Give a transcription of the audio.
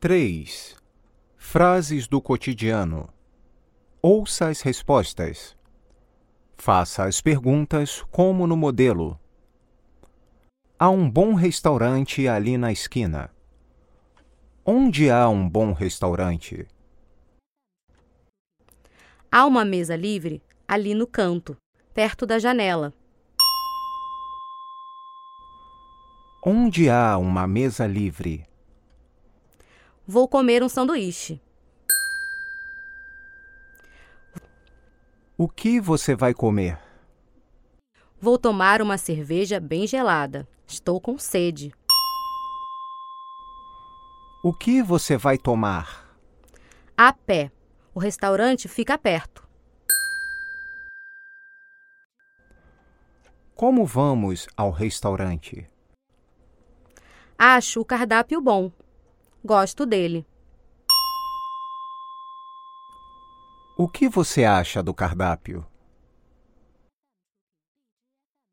3. Frases do cotidiano. Ouça as respostas. Faça as perguntas como no modelo. Há um bom restaurante ali na esquina. Onde há um bom restaurante? Há uma mesa livre ali no canto, perto da janela. Onde há uma mesa livre? Vou comer um sanduíche. O que você vai comer? Vou tomar uma cerveja bem gelada. Estou com sede. O que você vai tomar? A pé. O restaurante fica perto. Como vamos ao restaurante? Acho o cardápio bom. Gosto dele. O que você acha do cardápio?